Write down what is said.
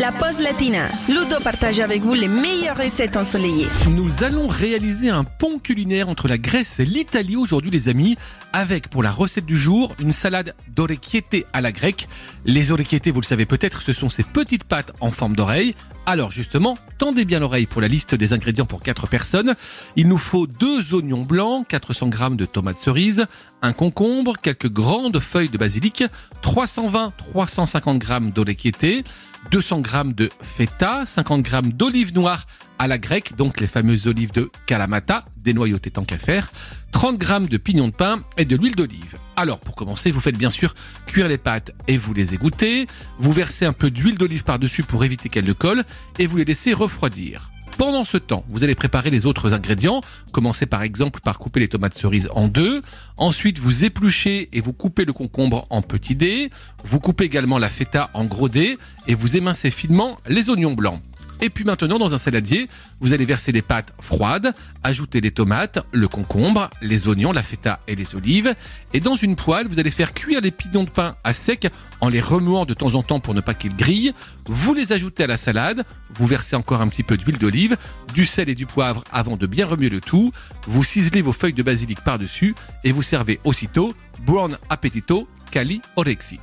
la pause latina. Ludo partage avec vous les meilleures recettes ensoleillées. Nous allons réaliser un pont culinaire entre la Grèce et l'Italie aujourd'hui les amis, avec pour la recette du jour une salade d'orecchiette à la grecque. Les orecchiette, vous le savez peut-être, ce sont ces petites pâtes en forme d'oreille. Alors justement, tendez bien l'oreille pour la liste des ingrédients pour 4 personnes. Il nous faut deux oignons blancs, 400 g de tomates cerises, un concombre, quelques grandes feuilles de basilic, 320-350 g d'orecchiette, 200 g de feta, 50 g d'olives noires à la grecque, donc les fameuses olives de Kalamata, dénoyautées tant qu'à faire, 30 g de pignons de pain et de l'huile d'olive. Alors pour commencer, vous faites bien sûr cuire les pâtes et vous les égouttez, vous versez un peu d'huile d'olive par-dessus pour éviter qu'elles ne collent et vous les laissez refroidir. Pendant ce temps, vous allez préparer les autres ingrédients. Commencez par exemple par couper les tomates cerises en deux. Ensuite, vous épluchez et vous coupez le concombre en petits dés. Vous coupez également la feta en gros dés et vous émincez finement les oignons blancs. Et puis maintenant, dans un saladier, vous allez verser les pâtes froides, ajouter les tomates, le concombre, les oignons, la feta et les olives. Et dans une poêle, vous allez faire cuire les pignons de pain à sec en les remuant de temps en temps pour ne pas qu'ils grillent. Vous les ajoutez à la salade, vous versez encore un petit peu d'huile d'olive, du sel et du poivre avant de bien remuer le tout. Vous ciselez vos feuilles de basilic par-dessus et vous servez aussitôt. Buon appetito, cali orexi.